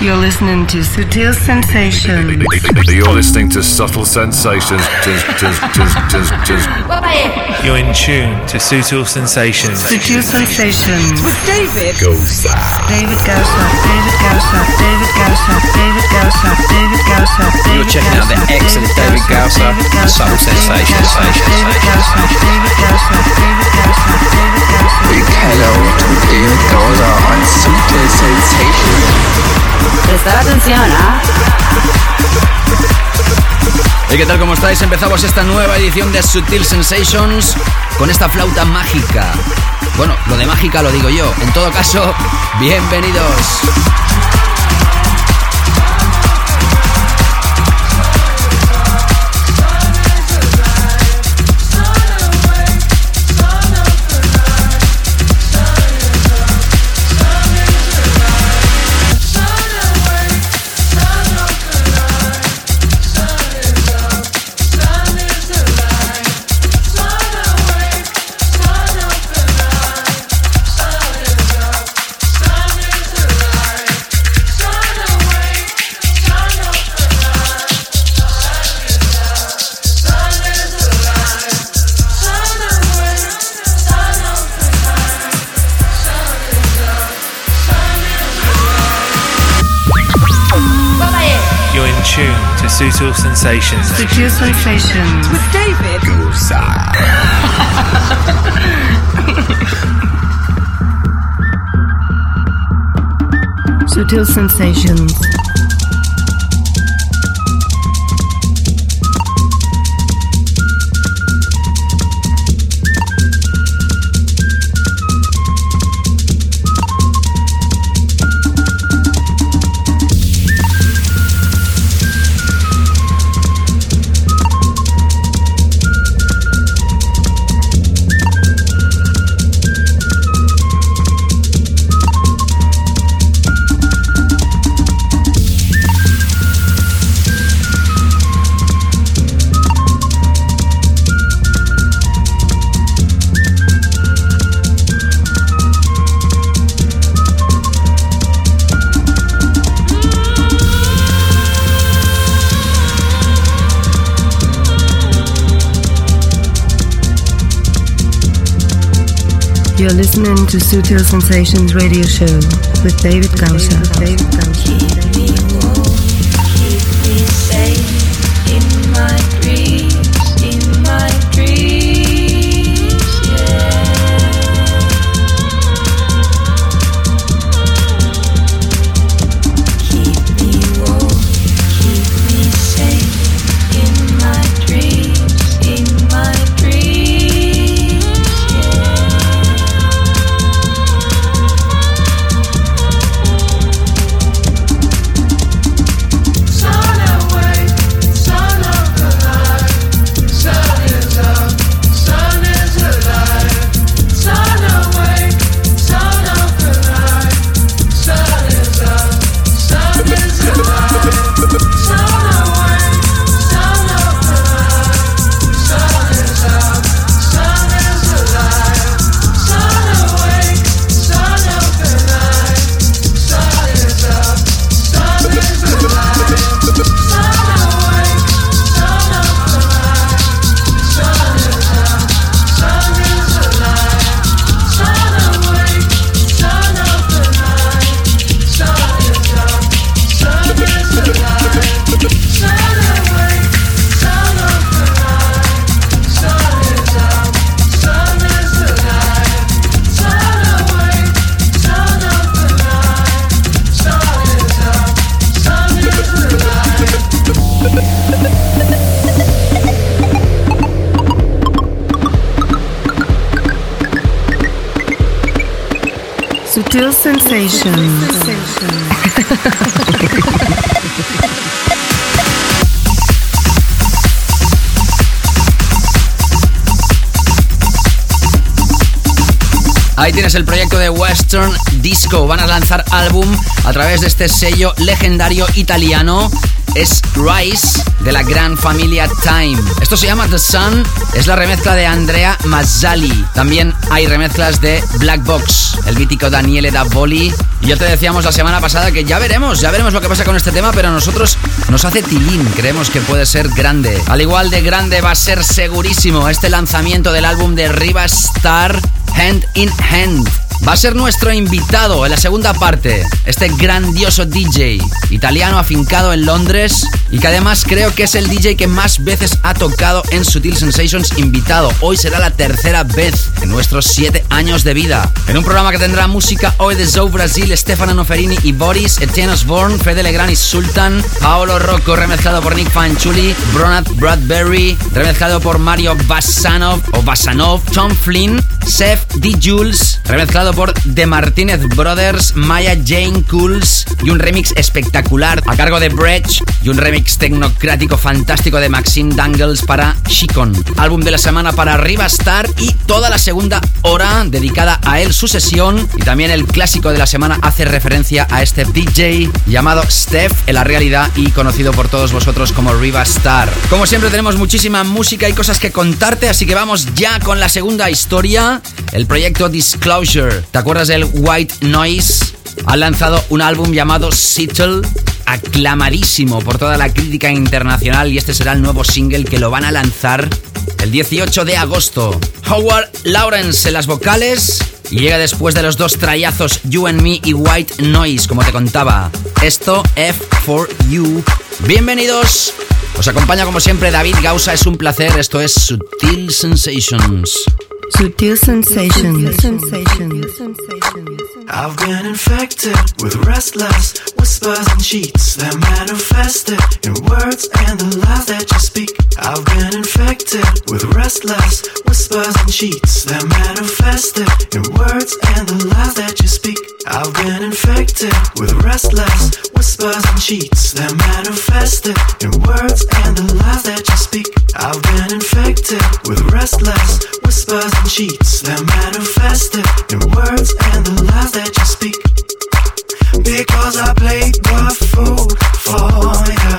You're listening to Sutil Sensations. You're listening to Subtle Sensations. You're in tune to Sutil Sensations. Sutil Sensations. With David Gosa. David Gausa. David Gausa. David Gausa. David Gausa. David Gausa. You're checking out the excellent David Gausa and Subtle Sensations. David Gausa. David Gausa. David Gausa. David Gausa. Big hello to David Gausa on Sutil Sensations. Prestar atención, ¿ah? ¿Y qué tal? ¿Cómo estáis? Empezamos esta nueva edición de Sutil Sensations con esta flauta mágica. Bueno, lo de mágica lo digo yo. En todo caso, bienvenidos. Sensations. Sutil Sensations. With David Sutil Sensations. You're listening to Sutil Sensations radio show with David Gausa. David Gausa. Sutil tienes el proyecto de Western Disco. Van a lanzar álbum a través de este sello legendario italiano es Rise de la gran familia Time. Esto se llama The Sun, es la remezcla de Andrea Mazzali. También hay remezclas de Black Box, el mítico Daniele Davoli. Y ya te decíamos la semana pasada que ya veremos, ya veremos lo que pasa con este tema, pero a nosotros nos hace tilín, creemos que puede ser grande. Al igual de grande va a ser segurísimo este lanzamiento del álbum de Riva Star Hand in Hand. Va a ser nuestro invitado en la segunda parte, este grandioso DJ italiano afincado en Londres y que además creo que es el DJ que más veces ha tocado en Sutil Sensations invitado. Hoy será la tercera vez en nuestros siete años de vida. En un programa que tendrá música hoy de Zoe Brasil, Stefano Noferini y Boris, Etienne Osborne, Fede Legrand y Sultan, Paolo Rocco remezclado por Nick Fanciulli, Bronat Bradbury remezclado por Mario Basanov o Basanov, Tom Flynn, Seth D. Jules remezclado por The Martinez Brothers, Maya Jane Cools y un remix espectacular a cargo de Bridge y un remix tecnocrático fantástico de Maxine Dangles para Shikon. Álbum de la semana para Riva Star y toda la segunda hora dedicada a él, su sesión y también el clásico de la semana hace referencia a este DJ llamado Steph en la realidad y conocido por todos vosotros como Riva Star. Como siempre tenemos muchísima música y cosas que contarte, así que vamos ya con la segunda historia, el proyecto Disclosure. ¿Te acuerdas del White Noise? Ha lanzado un álbum llamado Settle, aclamadísimo por toda la crítica internacional y este será el nuevo single que lo van a lanzar el 18 de agosto. Howard Lawrence en las vocales y llega después de los dos trayazos You and Me y White Noise, como te contaba. Esto F for You. Bienvenidos. Os acompaña como siempre David Gausa, es un placer. Esto es Sutil Sensations. Sutil sensations. I've been infected with restless whispers and cheats that manifested in words and the lies that you speak. I've been infected with restless whispers and cheats that manifested in words and the lies that you speak. I've been infected with restless whispers and cheats that manifested in words and the lies that you speak. I've been infected with restless whispers and cheats that manifested in words and the lies that you speak. Because I played the fool for you.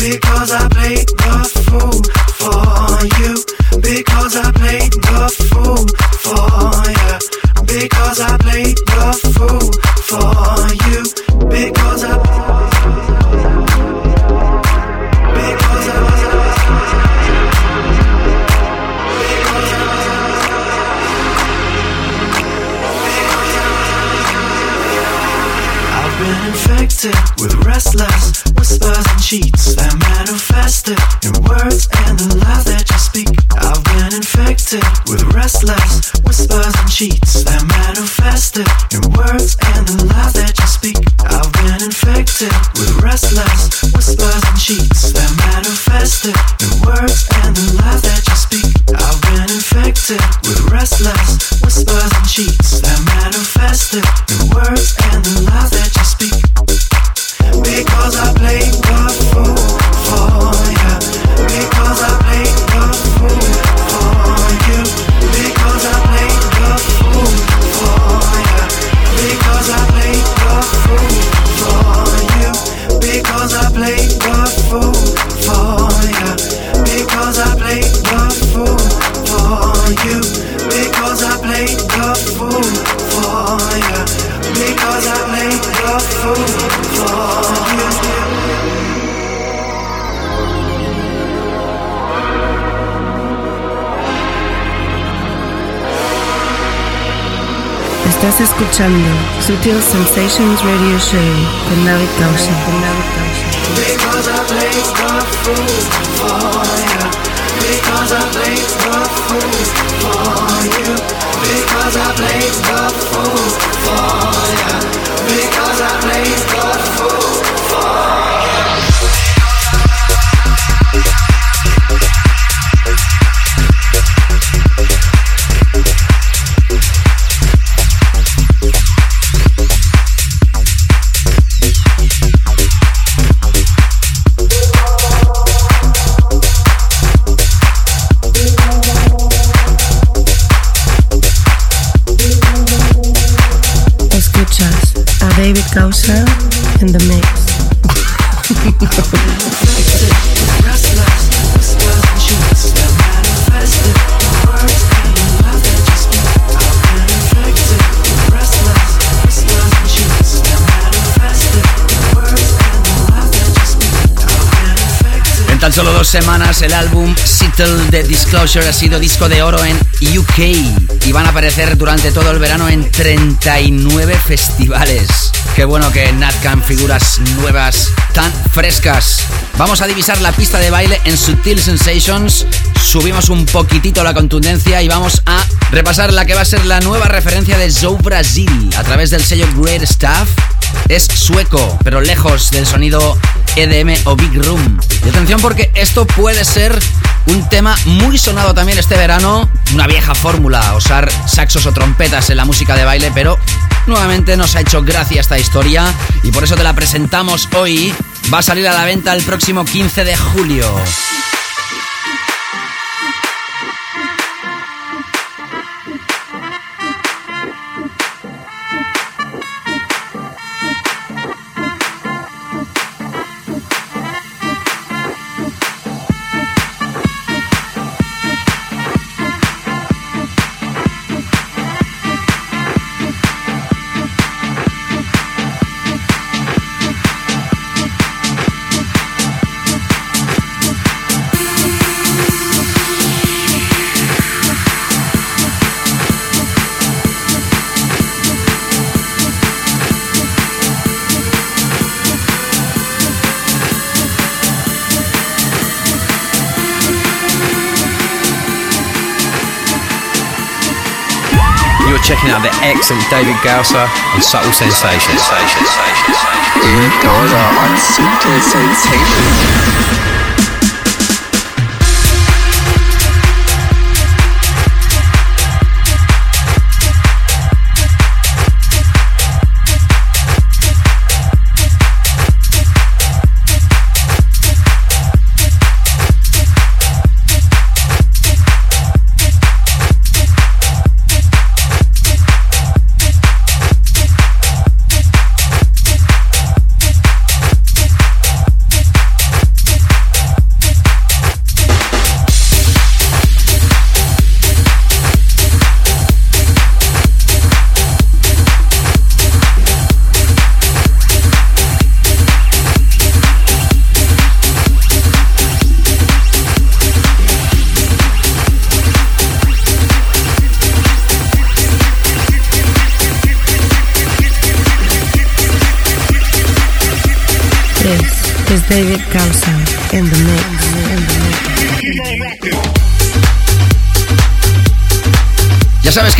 Because I played the fool for you. Because I played the fool for you. Because I played the fool for you. Because I. infected with restless whispers and cheats that manifested in words and the lies that you speak. I've been infected with restless whispers and cheats that manifested in words and the lies that you speak. I've been infected with restless whispers and cheats that manifested in words and the lies that you speak. I've been infected with restless whispers and cheats that manifested in words and the lies that you speak. Because I played the fool for you. Because I played Estás escuchando Sutil Sensations Radio Show con David Gausa. Con David Gausa. Because I played the fool for you. Because I played the fool for you. Because I played the fool. Because I played the fool En tan solo dos semanas el álbum Settle de Disclosure ha sido disco de oro en UK y van a aparecer durante todo el verano en 39 festivales. Qué bueno que Natcam figuras nuevas tan frescas. Vamos a divisar la pista de baile en Sutil Sensations, subimos un poquitito la contundencia y vamos a repasar la que va a ser la nueva referencia de Zoe Brasil a través del sello Great Stuff. Es sueco, pero lejos del sonido EDM o Big Room. Y atención porque esto puede ser un tema muy sonado también este verano, una vieja fórmula, usar saxos o trompetas en la música de baile, pero nuevamente nos ha hecho gracia esta historia y por eso te la presentamos hoy. Va a salir a la venta el próximo 15 de julio. Out the excellent David Gausser uh, on Subtle Sensations. David Gausa on Subtle Sensations.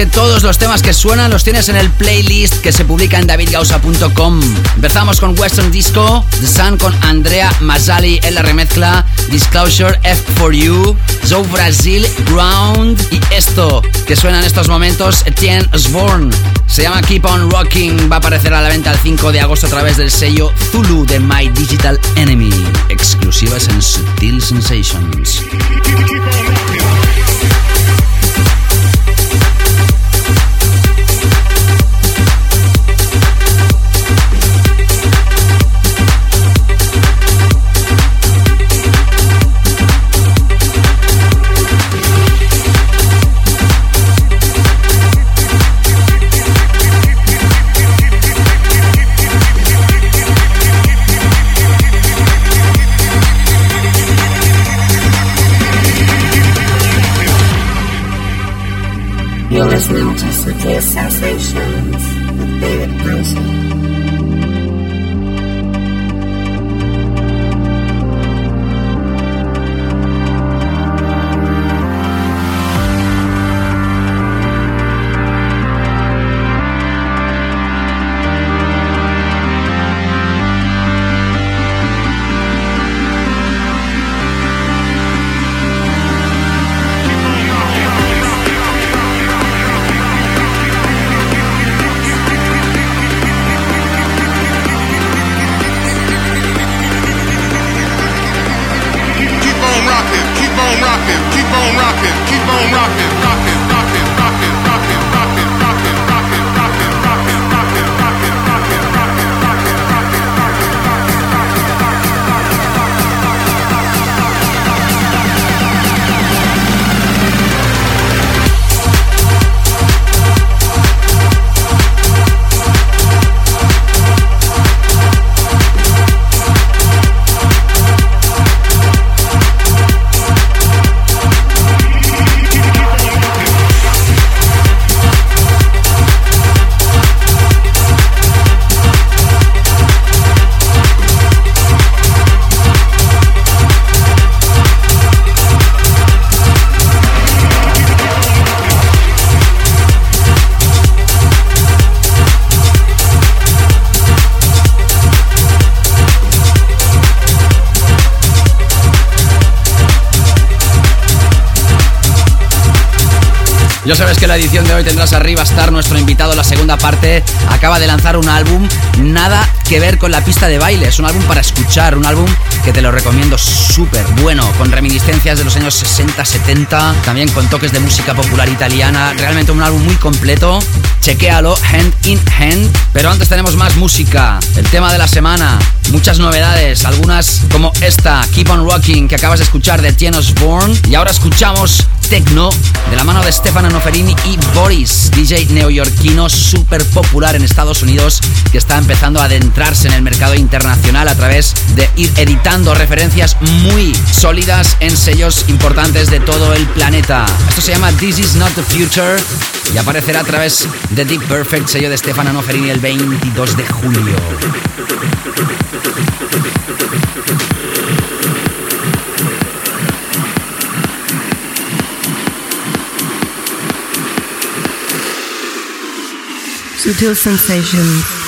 Que todos los temas que suenan los tienes en el playlist que se publica en davidgausa.com. Empezamos con Western Disco, The Sun con Andrea Mazzali en la remezcla, Disclosure F4U, Zoe Brasil, Ground y esto que suena en estos momentos, Etienne Osborne. Se llama Keep On Rocking, va a aparecer a la venta el 5 de agosto a través del sello Zulu de My Digital Enemy. Exclusivas en Sutil Sensations. notice the taste sensation. Sabes que la edición de hoy tendrás arriba estar nuestro invitado, la segunda parte. Acaba de lanzar un álbum, nada que ver con la pista de baile. Es un álbum para escuchar, un álbum que te lo recomiendo súper bueno, con reminiscencias de los años 60, 70, también con toques de música popular italiana. Realmente un álbum muy completo. Chequéalo, hand in hand. Pero antes tenemos más música. El tema de la semana, muchas novedades, algunas como esta, Keep on Rocking, que acabas de escuchar de Tienos Born. Y ahora escuchamos Tecno de la mano de Stefano Noferini y Boris, DJ neoyorquino súper popular en Estados Unidos que está empezando a adentrarse en el mercado internacional a través de ir editando referencias muy sólidas en sellos importantes de todo el planeta. Esto se llama This Is Not the Future y aparecerá a través de Deep Perfect, sello de Stefano Noferini el 22 de julio. Sutil sensations.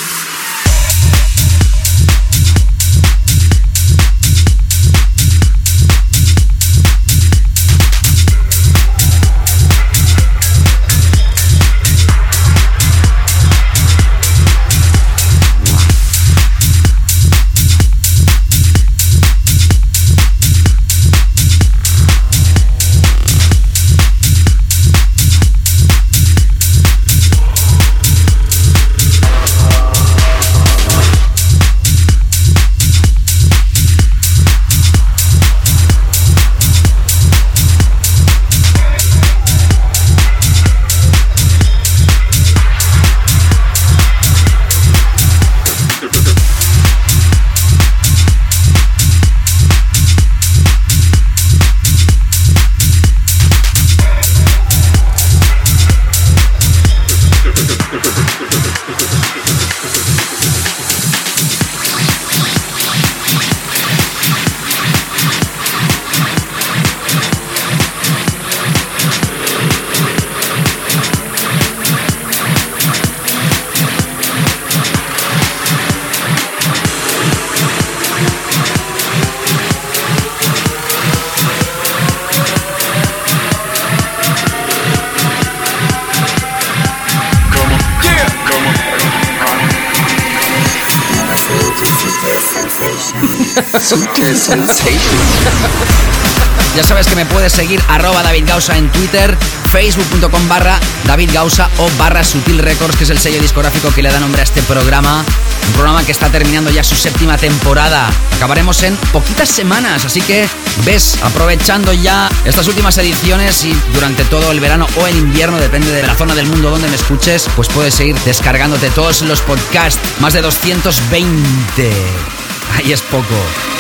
Ya sabes que me puedes seguir arroba David Gausa en Twitter, facebook.com barra David o barra Sutil Records, que es el sello discográfico que le da nombre a este programa. Un programa que está terminando ya su séptima temporada. Acabaremos en poquitas semanas, así que ves, aprovechando ya estas últimas ediciones y durante todo el verano o el invierno, depende de la zona del mundo donde me escuches, pues puedes seguir descargándote todos los podcasts, más de 220. Ahí es poco.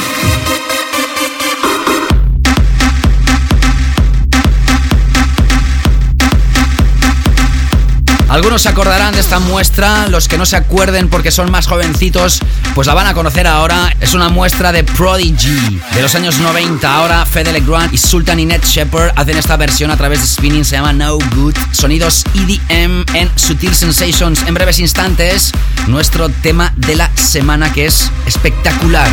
Algunos se acordarán de esta muestra, los que no se acuerden porque son más jovencitos, pues la van a conocer ahora. Es una muestra de Prodigy de los años 90. Ahora Fede Legrand y Sultan y Ned Shepard hacen esta versión a través de Spinning, se llama No Good. Sonidos EDM en Sutil Sensations. En breves instantes, nuestro tema de la semana que es espectacular.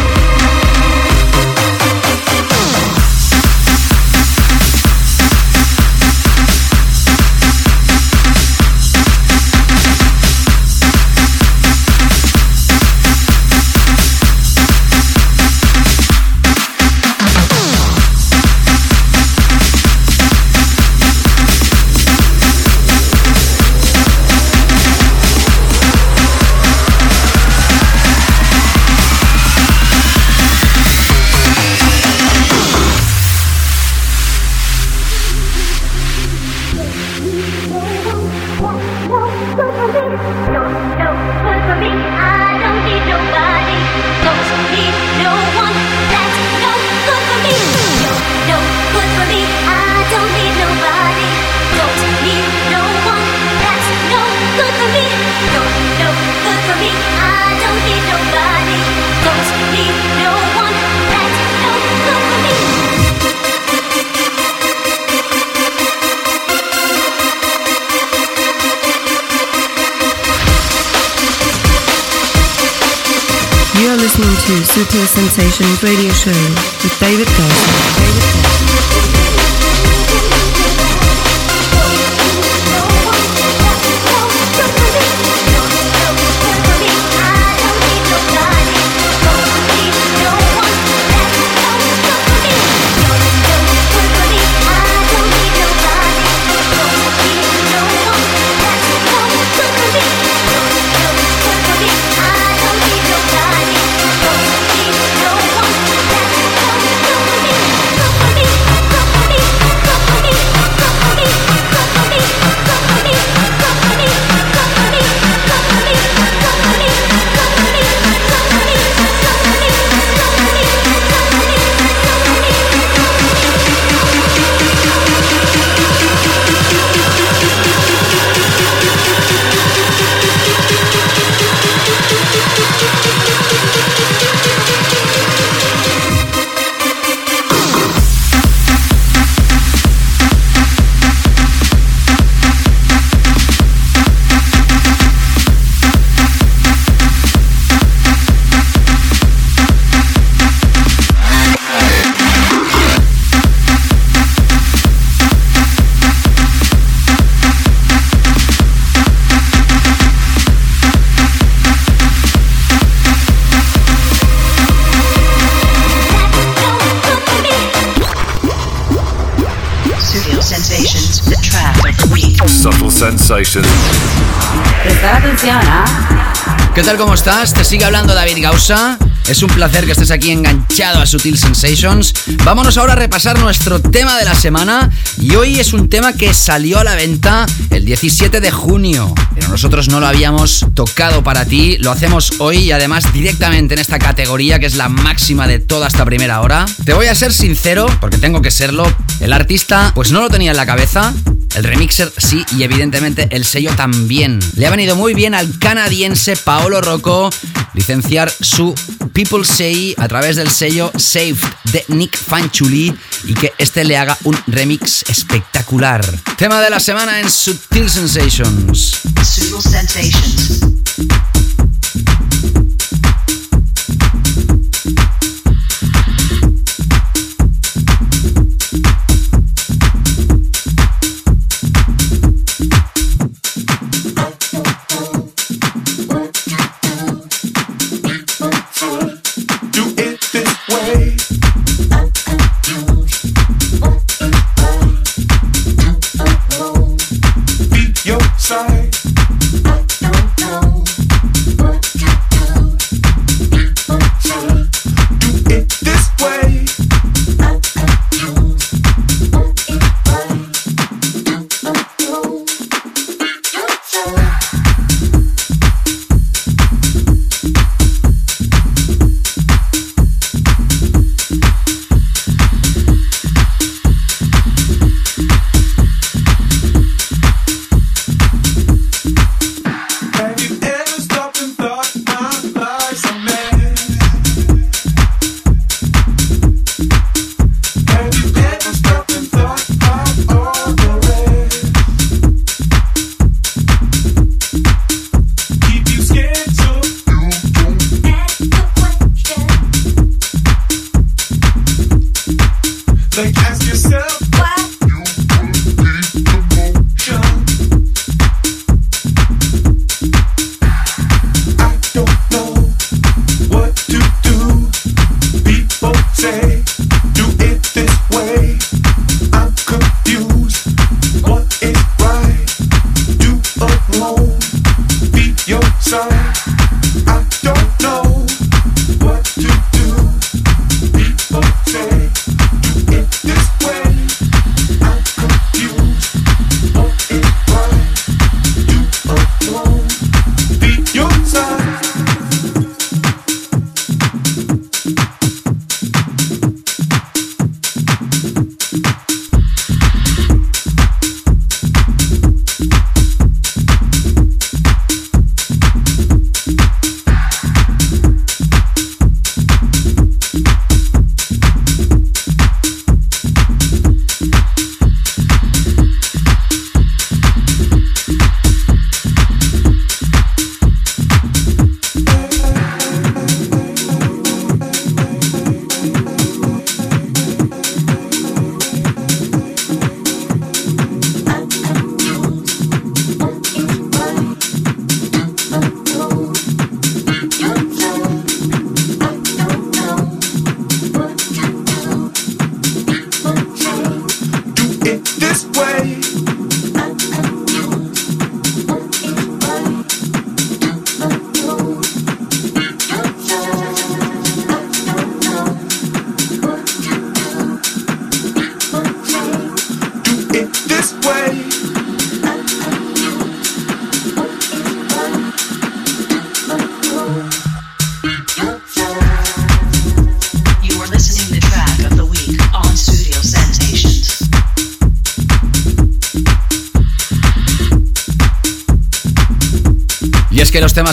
Sensations radio show with David David tal, cómo estás? Te sigue hablando David Gausa. Es un placer que estés aquí enganchado a Sutil Sensations. Vámonos ahora a repasar nuestro tema de la semana. Y hoy es un tema que salió a la venta el 17 de junio. Pero nosotros no lo habíamos tocado para ti. Lo hacemos hoy y además directamente en esta categoría que es la máxima de toda esta primera hora. Te voy a ser sincero, porque tengo que serlo. El artista, pues no lo tenía en la cabeza. El remixer sí y evidentemente el sello también. Le ha venido muy bien al canadiense Paolo Rocco licenciar su People Say a través del sello Saved de Nick Fanchuli y que este le haga un remix espectacular. Tema de la semana en Subtil Sensations.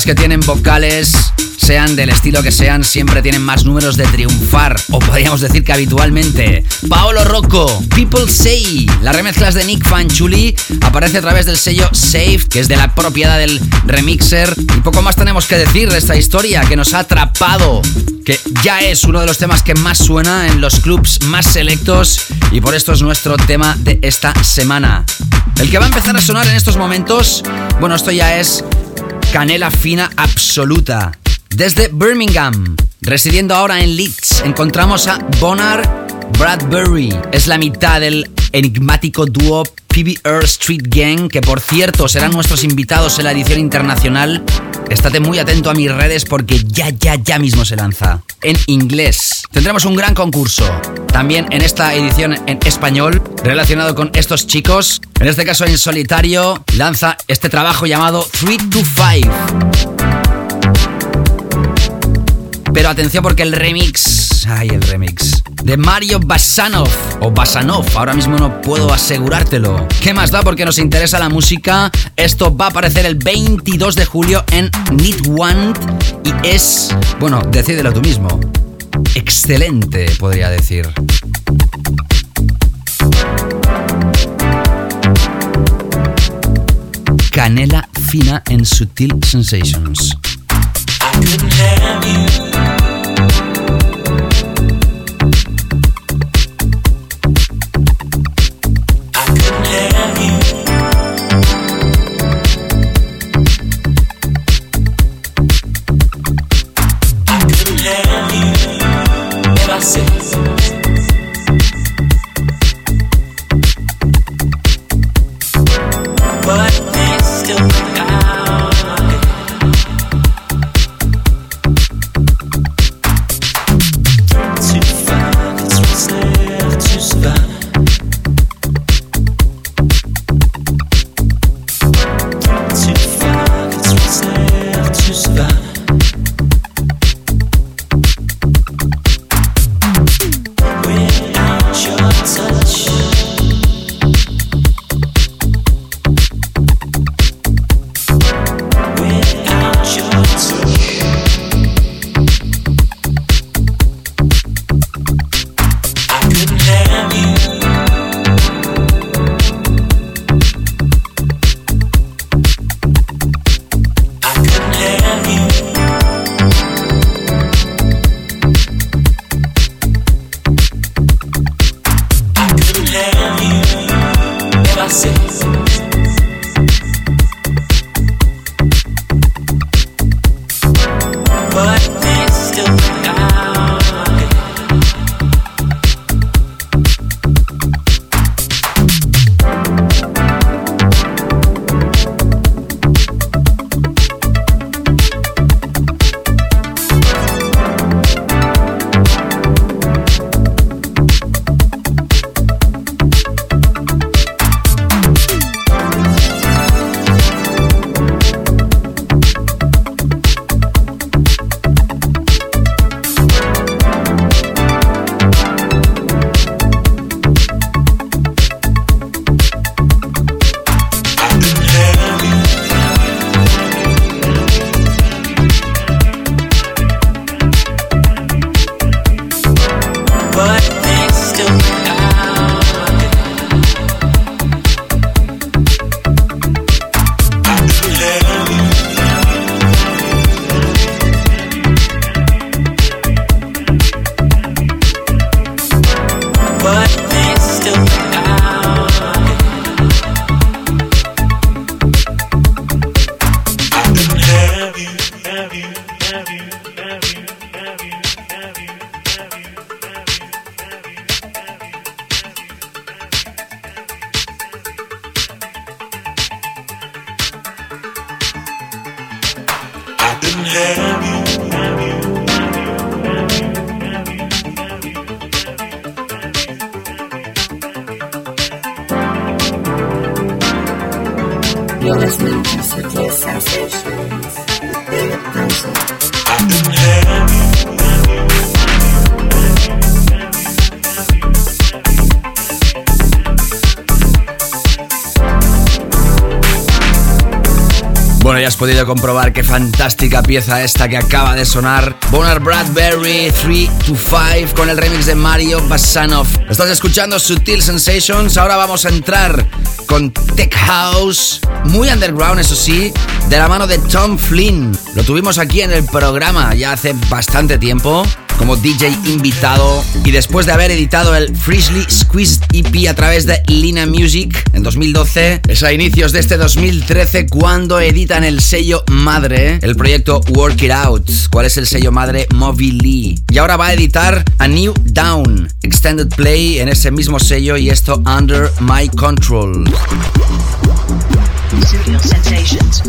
Que tienen vocales, sean del estilo que sean, siempre tienen más números de triunfar, o podríamos decir que habitualmente. Paolo Rocco, People Say, las remezclas de Nick Fanchuli, aparece a través del sello Safe, que es de la propiedad del remixer. Y poco más tenemos que decir de esta historia que nos ha atrapado, que ya es uno de los temas que más suena en los clubs más selectos, y por esto es nuestro tema de esta semana. El que va a empezar a sonar en estos momentos, bueno, esto ya es canela fina absoluta. Desde Birmingham, residiendo ahora en Leeds, encontramos a Bonar Bradbury. Es la mitad del enigmático dúo PBR Street Gang, que por cierto serán nuestros invitados en la edición internacional. Estate muy atento a mis redes porque ya, ya, ya mismo se lanza. En inglés. Tendremos un gran concurso. También en esta edición en español, relacionado con estos chicos. En este caso en solitario, lanza este trabajo llamado 3 to 5. Pero atención porque el remix, ay el remix, de Mario Basanov, o Basanov, ahora mismo no puedo asegurártelo. ¿Qué más da porque nos interesa la música? Esto va a aparecer el 22 de julio en Need One y es, bueno, decídelo tú mismo, excelente podría decir. Canela fina en Sutil Sensations. Didn't have you. You're listening to Suitcase Sensations with David Pencil. Has podido comprobar qué fantástica pieza esta que acaba de sonar. Bonner Bradbury 3 to 5 con el remix de Mario Basanov. Estás escuchando Sutil Sensations. Ahora vamos a entrar con Tech House, muy underground, eso sí, de la mano de Tom Flynn. Lo tuvimos aquí en el programa ya hace bastante tiempo. Como DJ invitado y después de haber editado el Freshly Squeezed EP a través de Lina Music en 2012, es a inicios de este 2013 cuando editan el sello madre, el proyecto Work It Out. ¿Cuál es el sello madre? Moby Lee. Y ahora va a editar A New Down, Extended Play en ese mismo sello y esto Under My Control. Sensations.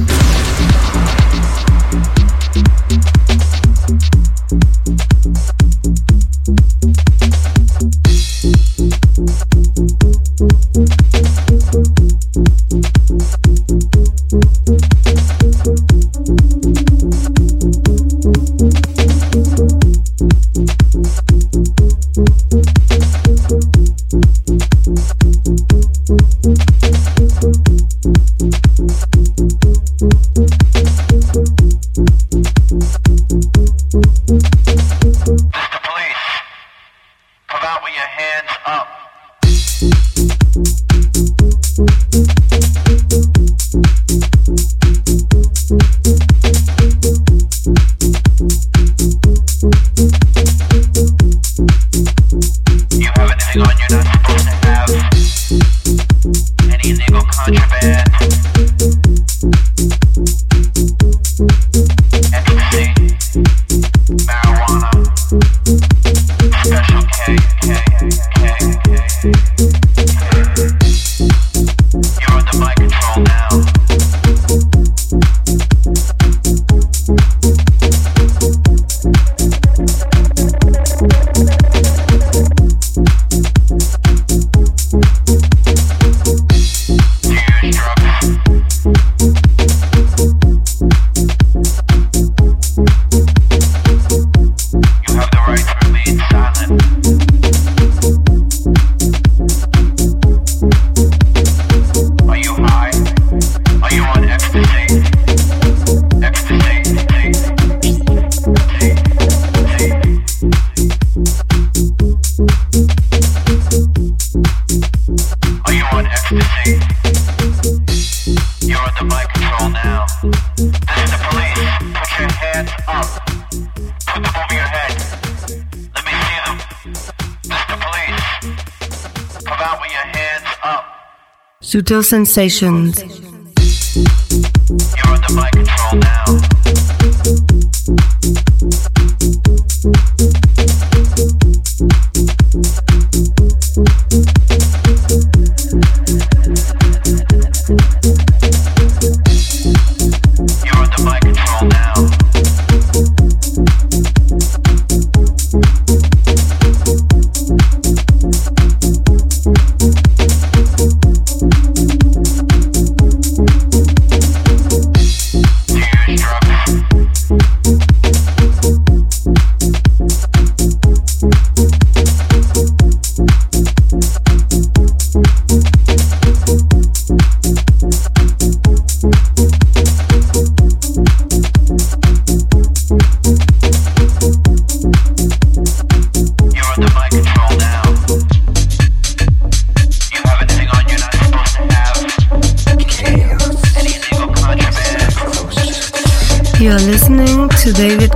Sutil Sensations.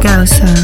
To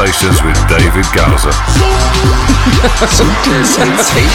Sensations with David Gausa. Sutil Sensations.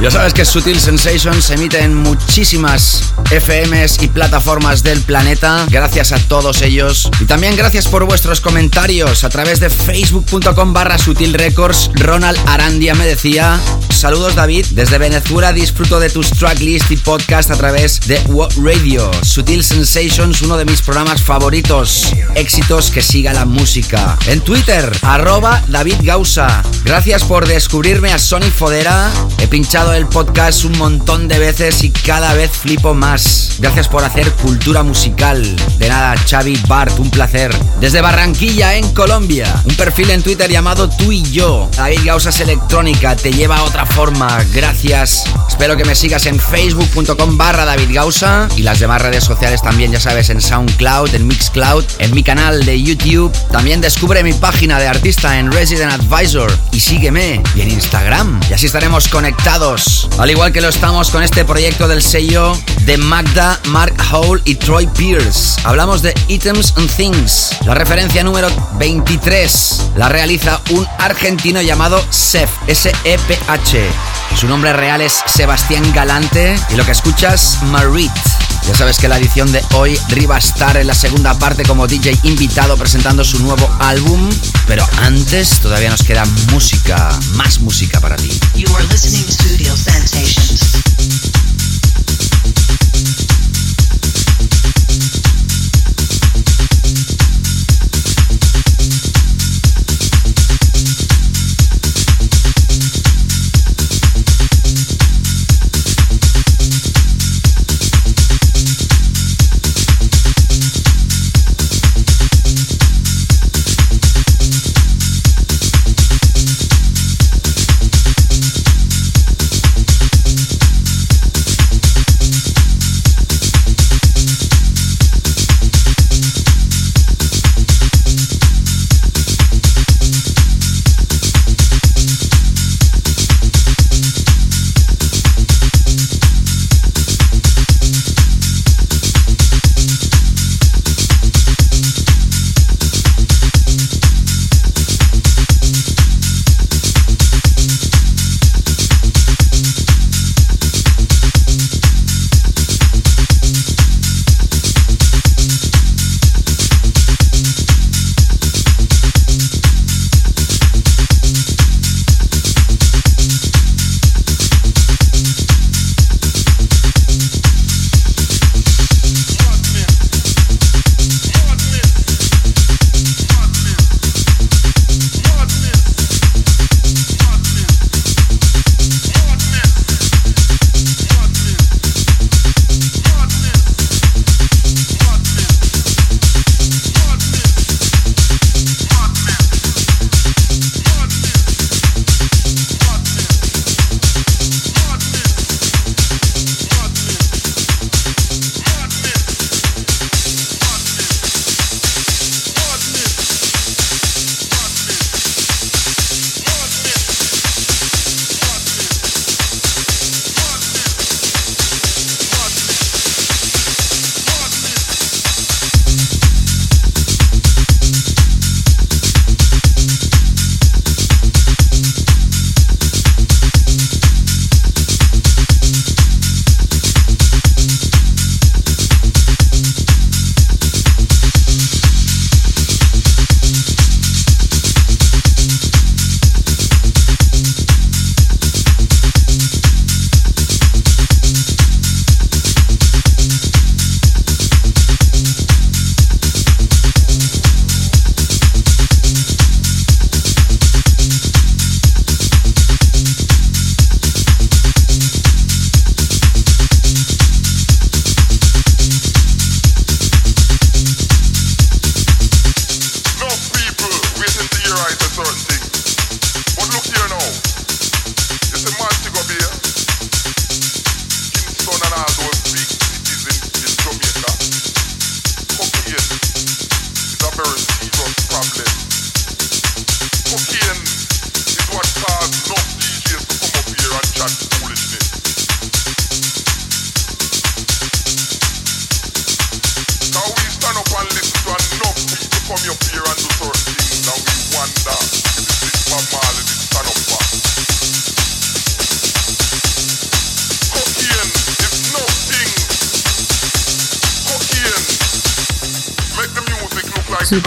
Ya sabes que Sutil Sensations se emite en muchísimas FMs y plataformas del planeta. Gracias a todos ellos. Y también gracias por vuestros comentarios a través de facebook.com barra Sutil Records. Ronald Arandia me decía, saludos David, desde Venezuela disfruto de tus tracklist y podcast a través de What Radio. Sutil Sensations, uno de mis programas favoritos. Éxitos que siga la música. En Twitter, arroba David Gausa. Gracias por descubrirme a Sony Fodera. He pinchado el podcast un montón de veces y cada vez flipo más. Gracias por hacer cultura musical. De nada, Xavi Bart, un placer. Desde Barranquilla, en Colombia, un perfil en Twitter llamado Tú y Yo. David Gausas Electrónica te lleva a otra forma. Gracias. Espero que me sigas en facebook.com barra David Gausa y las demás redes sociales también, ya sabes, en SoundCloud, en Mixcloud, en mi canal de YouTube. También descubre mi página de artista en Resident Advisor y sígueme y en Instagram. Y así estaremos al igual que lo estamos con este proyecto del sello de Magda, Mark Hole y Troy Pierce. Hablamos de Items and Things. La referencia número 23 la realiza un argentino llamado Sef, S-E-P-H. Su nombre real es Sebastián Galante y lo que escuchas, Marit. Ya sabes que la edición de hoy Riva estar en la segunda parte como DJ invitado presentando su nuevo álbum, pero antes todavía nos queda música, más música para ti.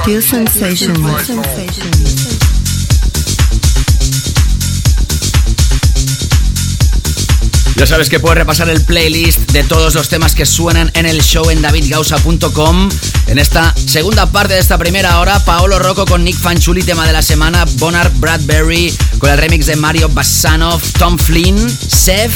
Sutil Sensations. Ya sabes que puedes repasar el playlist de todos los temas que suenan en el show en davidgausa.com. En esta segunda parte de esta primera hora, Paolo Rocco con Nick Fanchuli, tema de la semana, Bonar Bradbury con el remix de Mario Bassanov, Tom Flynn, Seth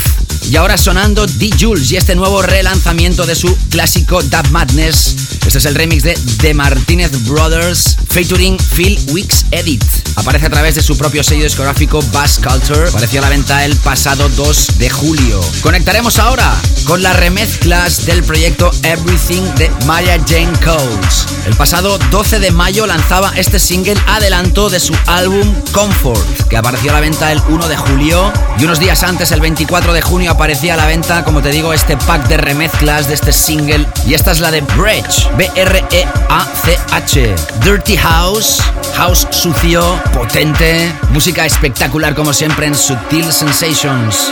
y ahora sonando D. Jules y este nuevo relanzamiento de su clásico Dub Madness. Este es el remix de The Martinez Brothers featuring Phil Weeks Edit. Aparece a través de su propio sello discográfico Bass Culture. Apareció a la venta el pasado 2 de julio. Conectaremos ahora con las remezclas del proyecto Everything de Maya Jane Coles. El pasado 12 de mayo lanzaba este single adelanto de su álbum Comfort, que apareció a la venta el 1 de julio. Y unos días antes, el 24 de junio, aparecía a la venta, como te digo, este pack de remezclas de este single. Y esta es la de Bridge, B-R-E-A-C-H. Dirty House, House sucio, potente, música espectacular como siempre en Subtil Sensations.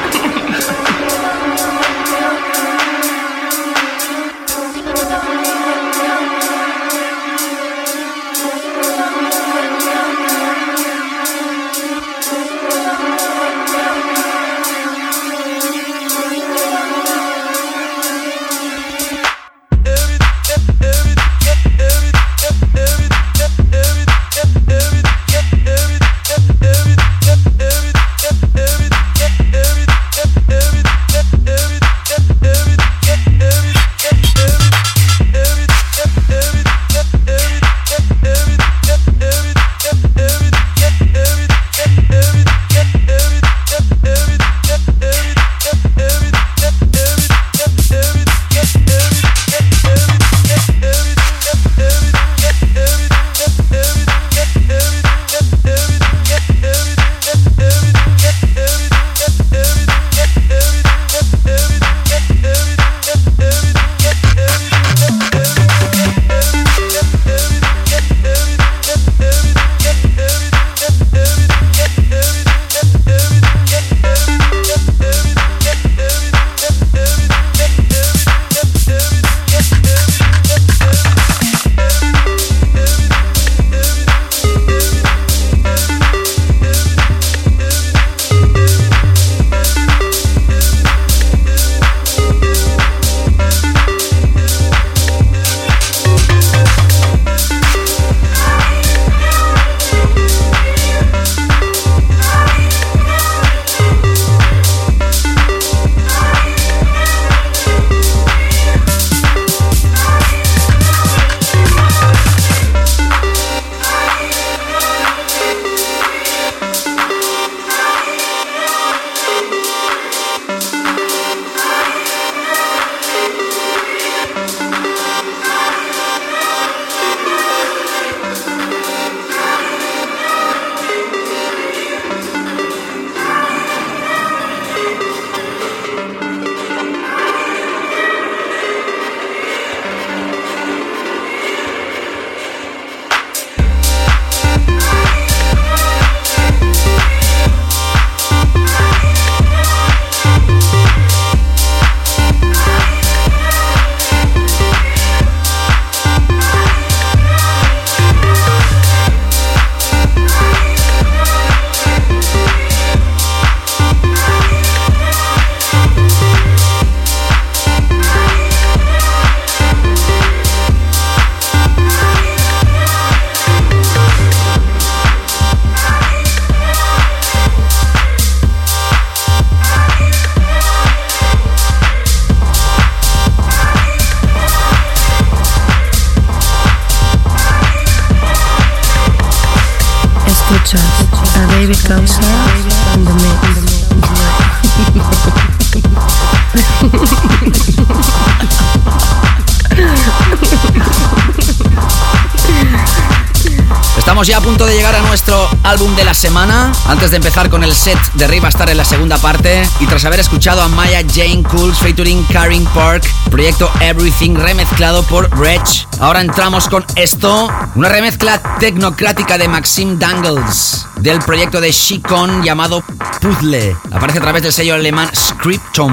Estamos ya a punto de llegar a nuestro álbum de la semana. Antes de empezar con el set de Riva estar en la segunda parte y tras haber escuchado a Maya Jane Cools featuring Karin Park, proyecto Everything remezclado por Reg. Ahora entramos con esto, una remezcla tecnocrática de Maxim Dangles del proyecto de Shikon llamado Puzzle. Aparece a través del sello alemán Scriptum.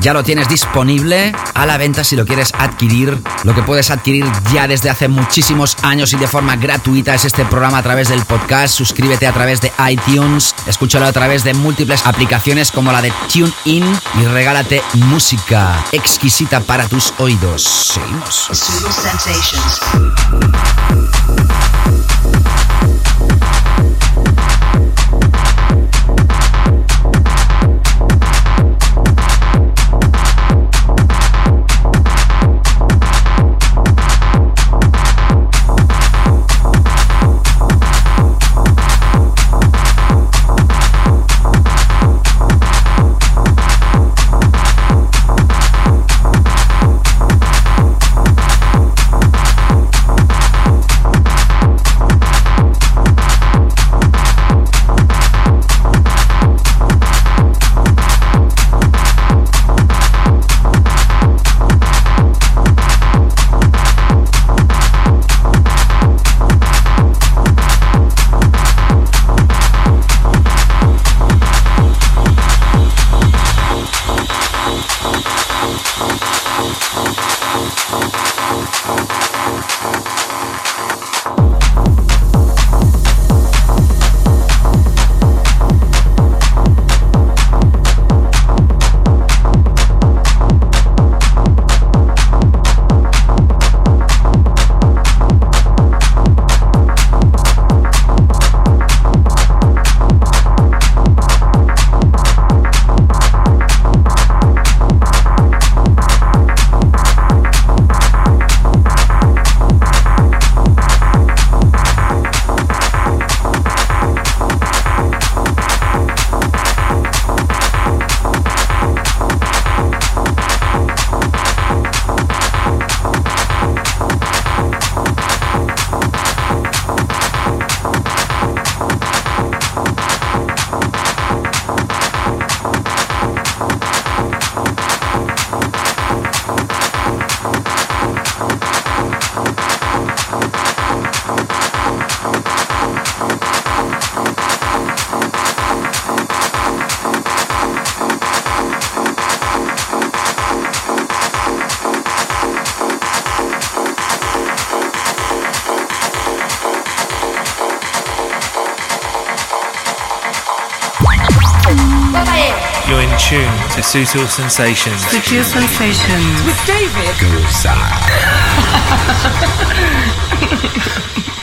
Ya lo tienes disponible a la venta si lo quieres adquirir. Lo que puedes adquirir ya desde hace muchísimos años y de forma gratuita es este programa a través del podcast. Suscríbete a través de iTunes, escúchalo a través de múltiples aplicaciones como la de TuneIn y regálate música exquisita para tus oídos. Seguimos. Sutil Sensations. Sutil Sensations. With David. Gosa.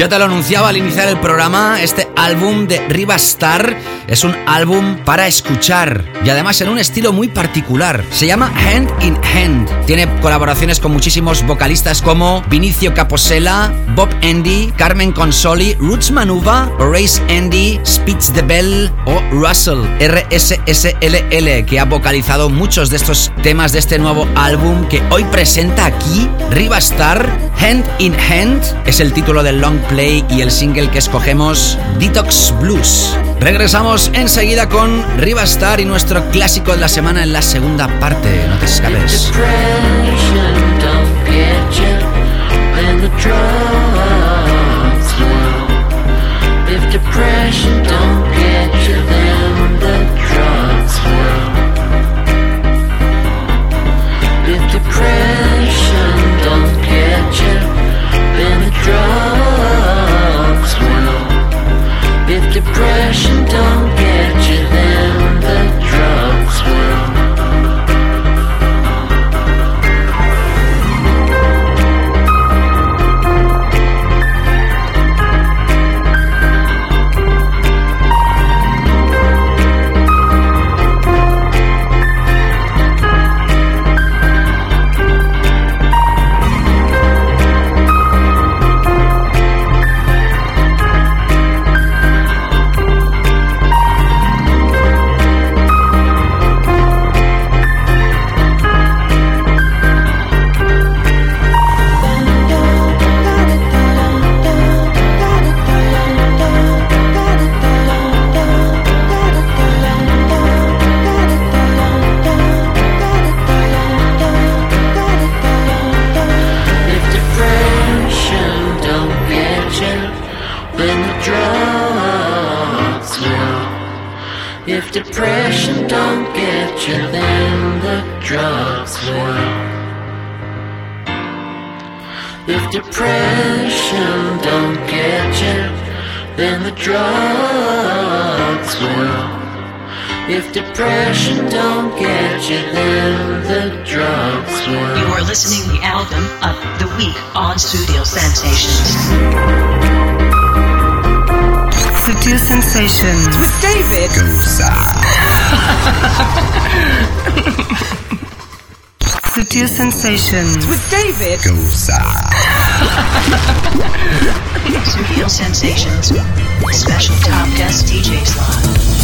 Ya te lo anunciaba al iniciar el programa, este álbum de Riva Star es un álbum para escuchar y además en un estilo muy particular. Se llama Hand in Hand. Tiene colaboraciones con muchísimos vocalistas como Vinicio Caposella, Bob Andy, Carmen Consoli, Roots Manuva, Horace Andy, Spitz the Bell o Russell RSSLL que ha vocalizado muchos de estos temas de este nuevo álbum que hoy presenta aquí Riva Star. Hand in Hand es el título del long play y el single que escogemos, Detox Blues. Regresamos enseguida con Rivastar y nuestro clásico de la semana en la segunda parte. No te escapes. depression drugs will. If depression don't get you, then the drugs will. You are listening to the album of the week on Studio Sensations. Sutil Sensations with David Sutil Sensations with David Sensations. Special top guest DJ slot.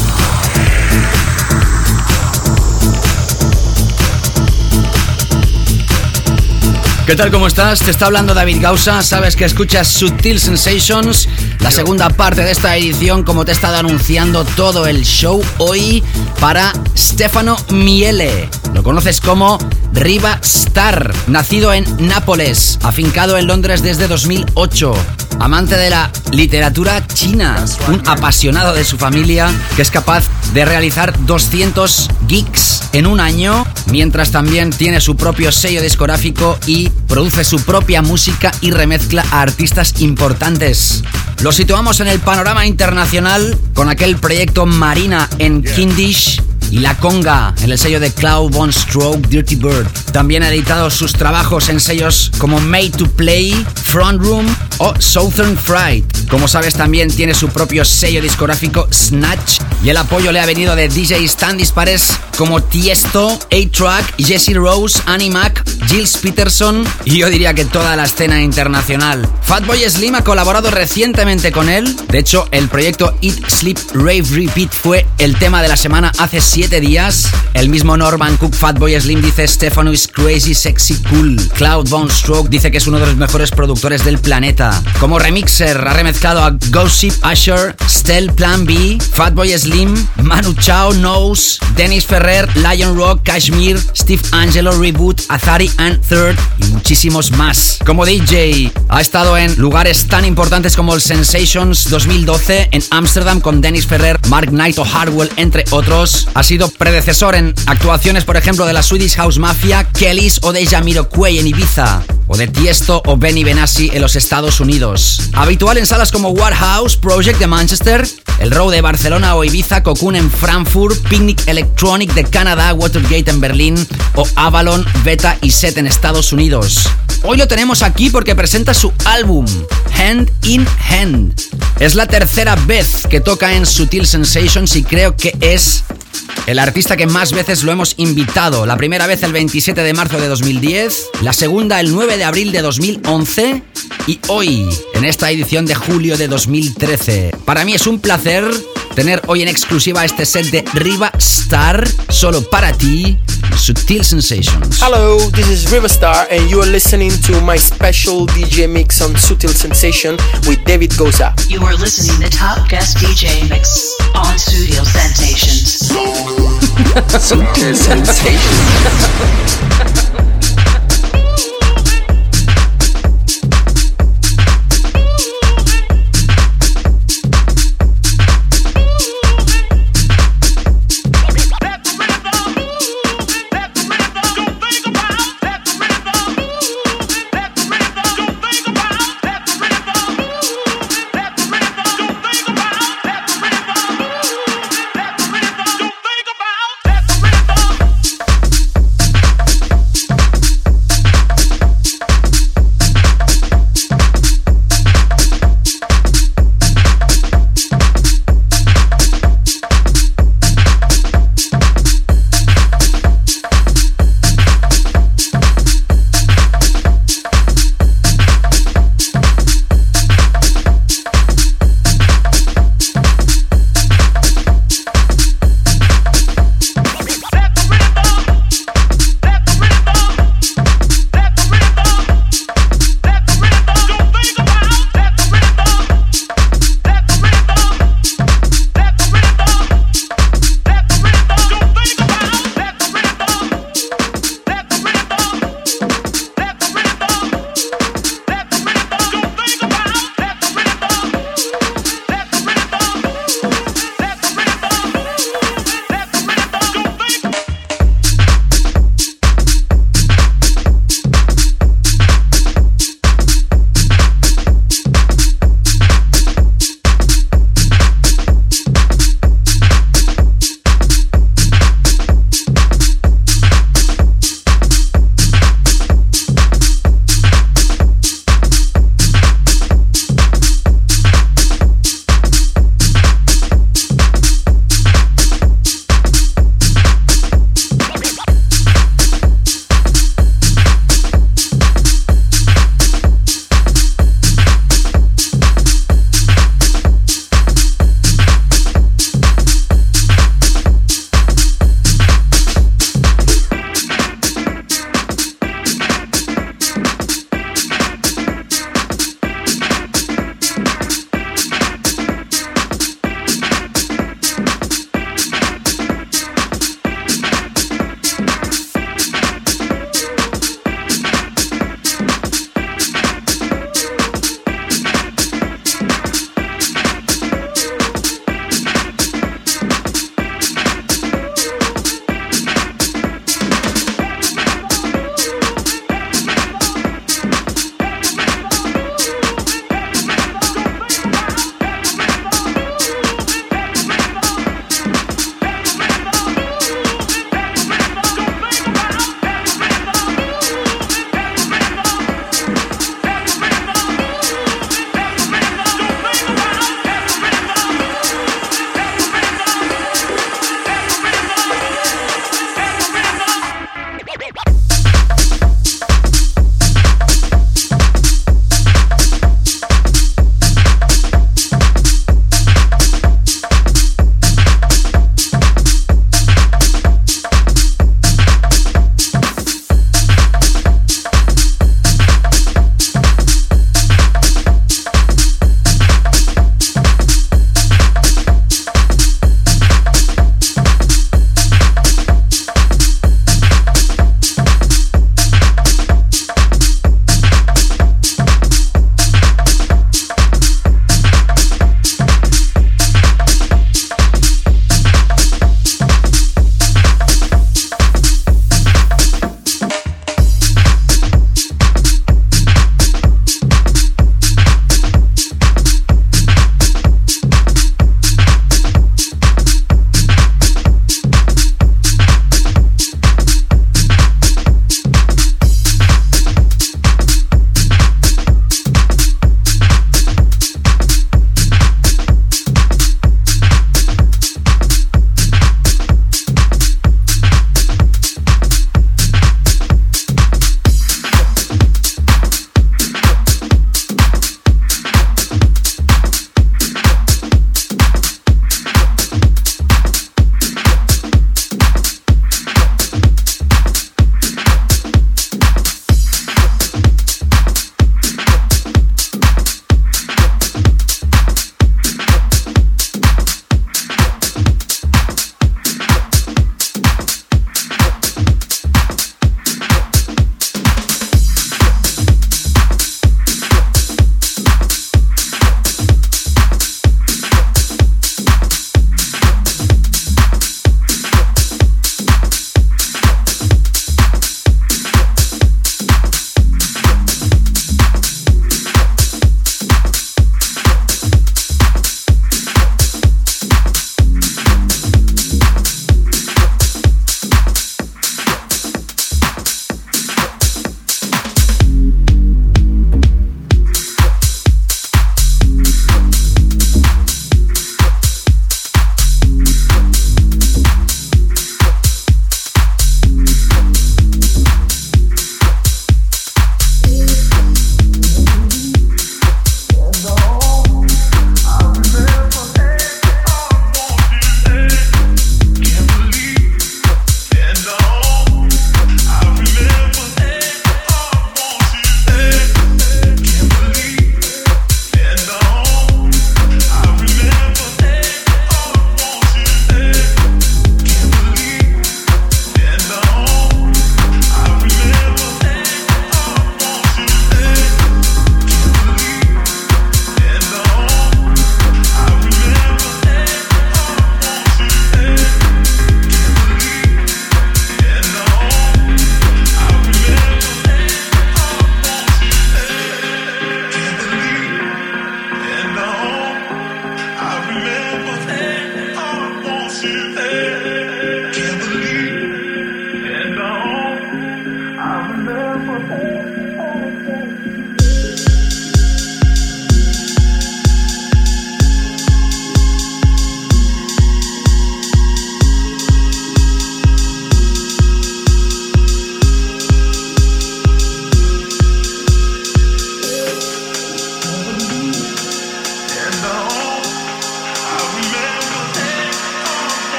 ¿Qué tal? ¿Cómo estás? Te está hablando David Gausa. Sabes que escuchas Sutil Sensations, la segunda parte de esta edición, como te he estado anunciando todo el show hoy para Stefano Miele. Lo conoces como Riva Star, nacido en Nápoles, afincado en Londres desde 2008. Amante de la literatura china, un apasionado de su familia que es capaz de realizar 200 gigs en un año, mientras también tiene su propio sello discográfico y produce su propia música y remezcla a artistas importantes. Lo situamos en el panorama internacional con aquel proyecto Marina en Kindish y La Conga en el sello de Cloud Von Stroke Dirty Bird. También ha editado sus trabajos en sellos como Made to Play, Front Room o Southern Fright. Como sabes, también tiene su propio sello discográfico Snatch y el apoyo le ha venido de DJs tan dispares como Tiesto, A-Track, Jesse Rose, Annie Mac, Gilles Peterson y yo diría que toda la escena internacional. Fatboy Slim ha colaborado recientemente con él. De hecho, el proyecto Eat, Sleep, Rave, Repeat fue el tema de la semana hace 7 días. El mismo Norman Cook Fatboy Slim dice Stefano is crazy, sexy, cool. Cloud Bone Stroke dice que es uno de los mejores productores del planeta. Como remixer ha remezclado a Gossip, Usher, Stell Plan B, Fatboy Slim, Manu Chao, Nose, Dennis Ferrer, Lion Rock, Kashmir, Steve Angelo, Reboot, Azari and Third y muchísimos más. Como DJ ha estado en lugares tan importantes como el Sensations 2012 en Ámsterdam con Dennis Ferrer, Mark Knight o Hardwell entre otros. Ha sido predecesor en actuaciones por ejemplo de la Swedish House Mafia, Kellys o de Jamiroquai en Ibiza o de Tiesto o Benny Benassi en los Estados Unidos. Habitual en salas como Warehouse Project de Manchester, el Row de Barcelona o Ibiza, Cocoon en Frankfurt, Picnic Electronic de Canadá, Watergate en Berlín o Avalon, Beta y Set en Estados Unidos. Hoy lo tenemos aquí porque presenta su álbum, Hand in Hand. Es la tercera vez que toca en Sutil Sensations y creo que es el artista que más veces lo hemos invitado. La primera vez el 27 de marzo de 2010, la segunda el 9 de abril de 2011 y hoy en esta edición de julio de 2013. Para mí es un placer tener hoy en exclusiva este set de Riva Star solo para ti, Sutil Sensations. Hello, this is Riverstar and you are listening to my special DJ mix on Sutil Sensation with David Goza. You are listening the top guest DJ mix on Studio Sensations. Sutil Sensations. En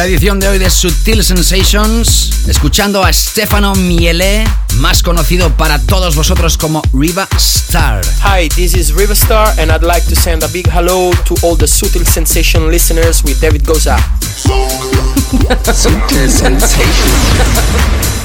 la edición de hoy de Sutil Sensations, escuchando a Stefano Miele, más conocido para todos vosotros como Riva Star. Hi, this is Riva Star, and I'd like to send a big hello to all the Sutil Sensation listeners with David Goza. Sutil Sensation.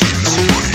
para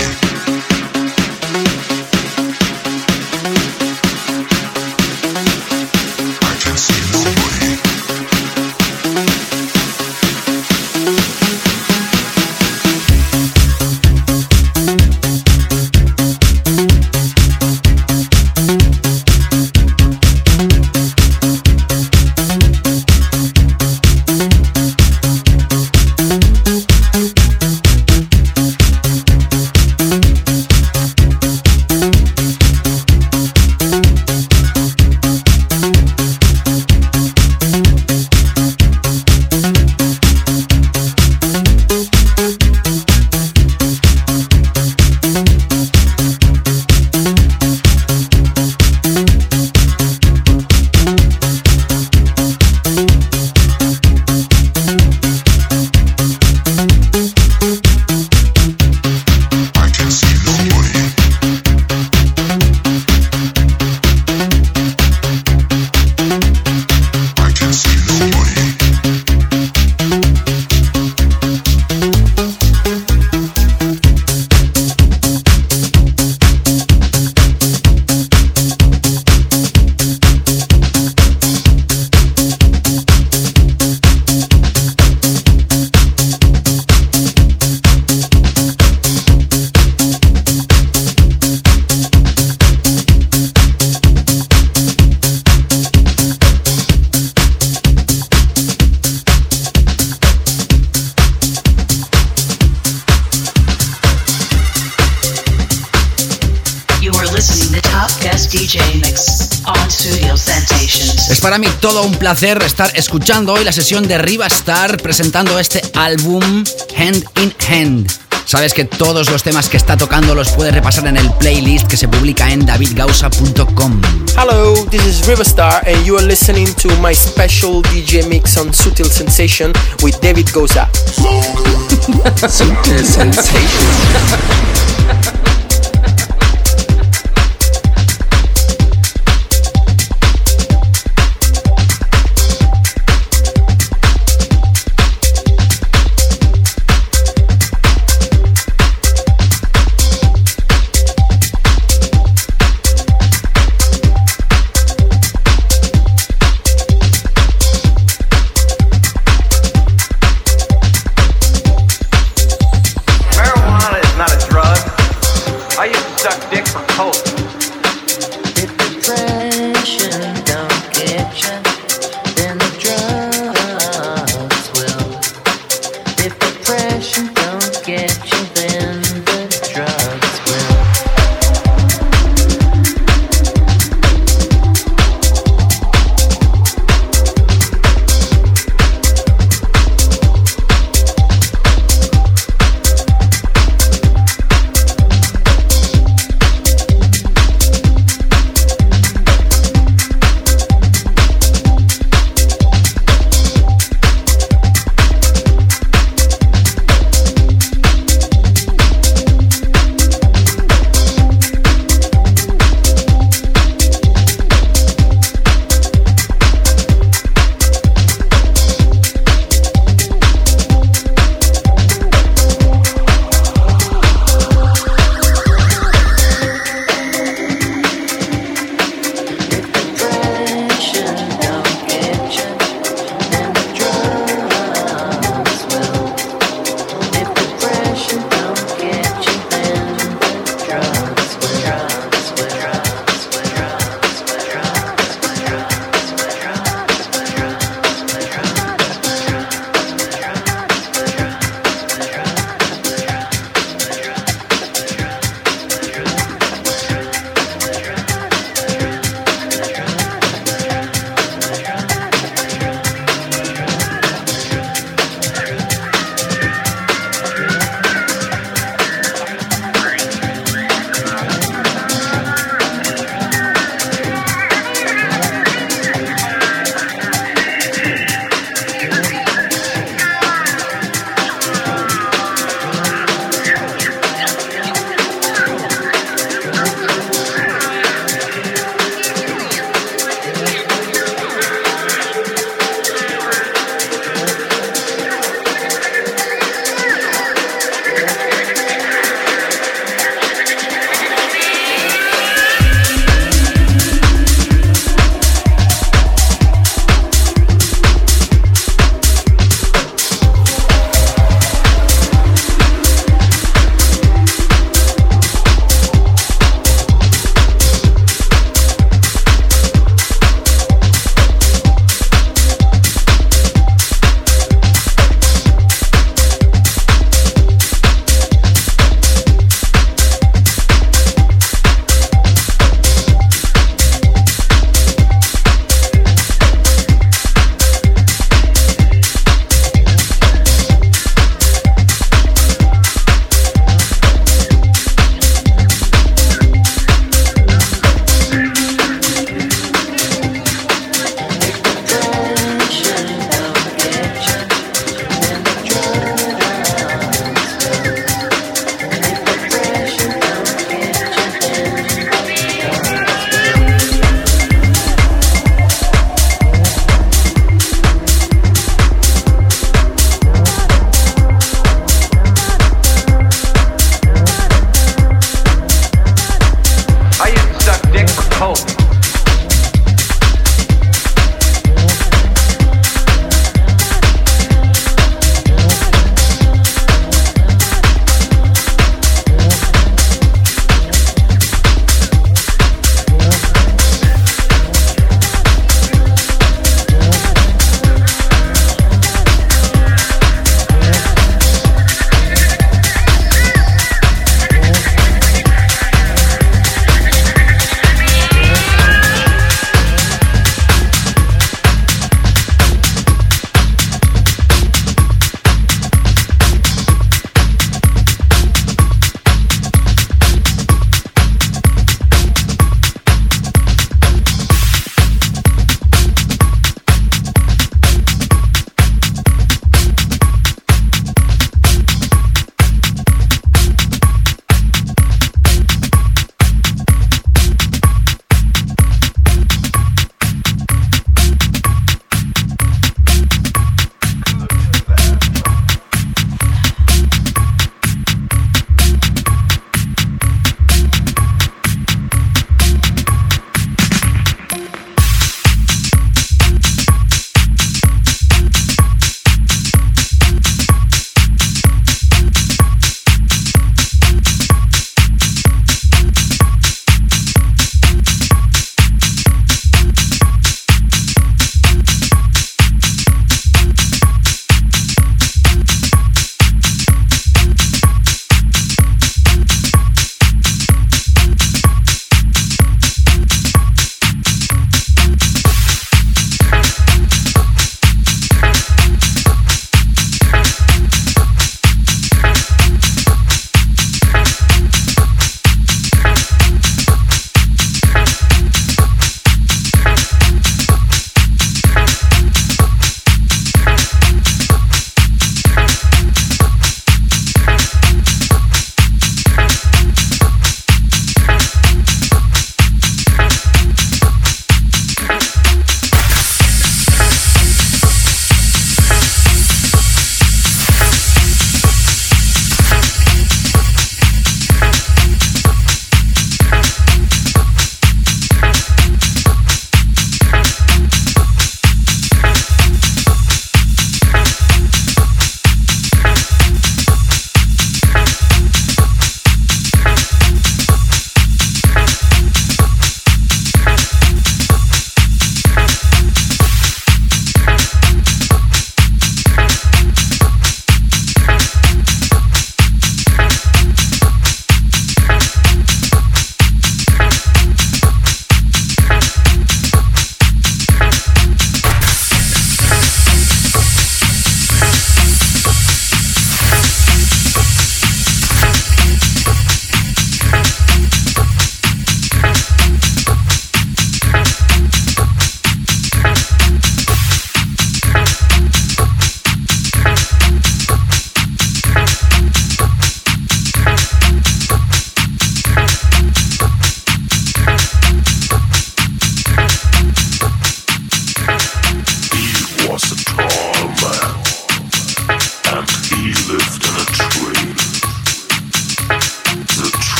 mí todo un placer estar escuchando hoy la sesión de Riva Star presentando este álbum Hand in Hand. Sabes que todos los temas que está tocando los puedes repasar en el playlist que se publica en davidgausa.com. Hello, this is Riverstar and you are listening to my special DJ mix on Sutil Sensation with David Gausa. Sutil Sensation.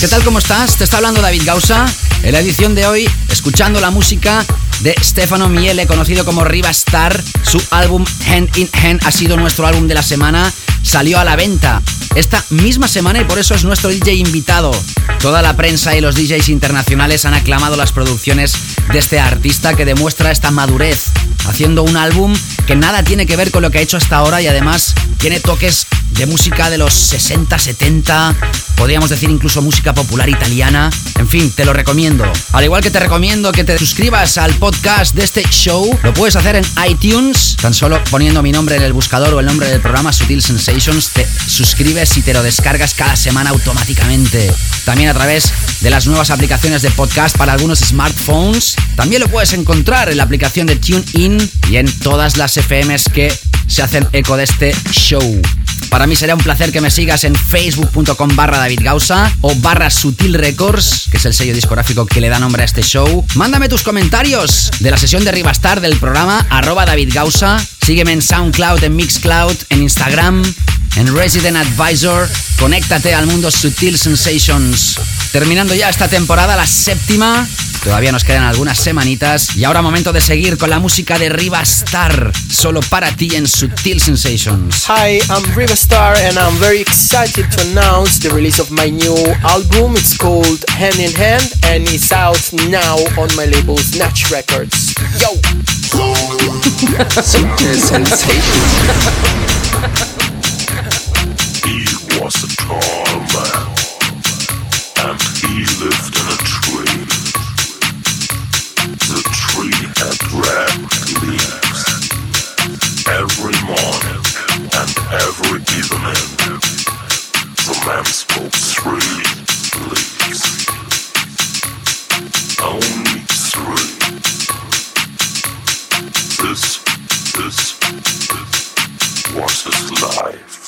¿Qué tal? ¿Cómo estás? Te está hablando David Gausa. En la edición de hoy, escuchando la música de Stefano Miele, conocido como Riva Star. Su álbum Hand in Hand ha sido nuestro álbum de la semana. Salió a la venta esta misma semana y por eso es nuestro DJ invitado. Toda la prensa y los DJs internacionales han aclamado las producciones de este artista que demuestra esta madurez, haciendo un álbum que nada tiene que ver con lo que ha hecho hasta ahora y además tiene toques de música de los 60, 70, podríamos decir incluso música popular italiana. En fin, te lo recomiendo. Al igual que te recomiendo que te suscribas al podcast de este show, lo puedes hacer en iTunes, tan solo poniendo mi nombre en el buscador o el nombre del programa Sutil Te suscribes y te lo descargas cada semana automáticamente. También a través de las nuevas aplicaciones de podcast para algunos smartphones. También lo puedes encontrar en la aplicación de TuneIn y en todas las FMs que se hacen eco de este show. Para mí será un placer que me sigas en facebook.com barra o barra Sutil Records, que es el sello discográfico que le da nombre a este show. Mándame tus comentarios de la sesión de Rivastar del programa arroba. Sígueme en SoundCloud, en Mixcloud, en Instagram, en Resident Advisor. Conéctate al mundo Sutil Sensations. Terminando ya esta temporada, la séptima. Todavía nos quedan algunas semanitas. Y ahora momento de seguir con la música de Riva Star. Solo para ti en Sutil Sensations. Hi, I'm Riva Star and I'm very excited to announce the release of my new album. It's called Hand in Hand and it's out now on my label Snatch Records. Yo! Sensations. He was a tall man, and he lived in a tree. The tree had red leaves. Every morning and every evening, the man spoke three leaves. Only three. This, this was his life.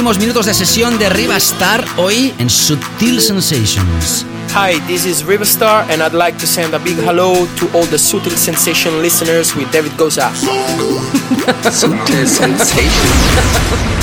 Últimos minutos de sesión de Riva Star hoy en Sutil Sensations. Hi, this is Riverstar, and I'd like to send a big hello to all the Sutil Sensation listeners with David Goza. Sutil Sensation.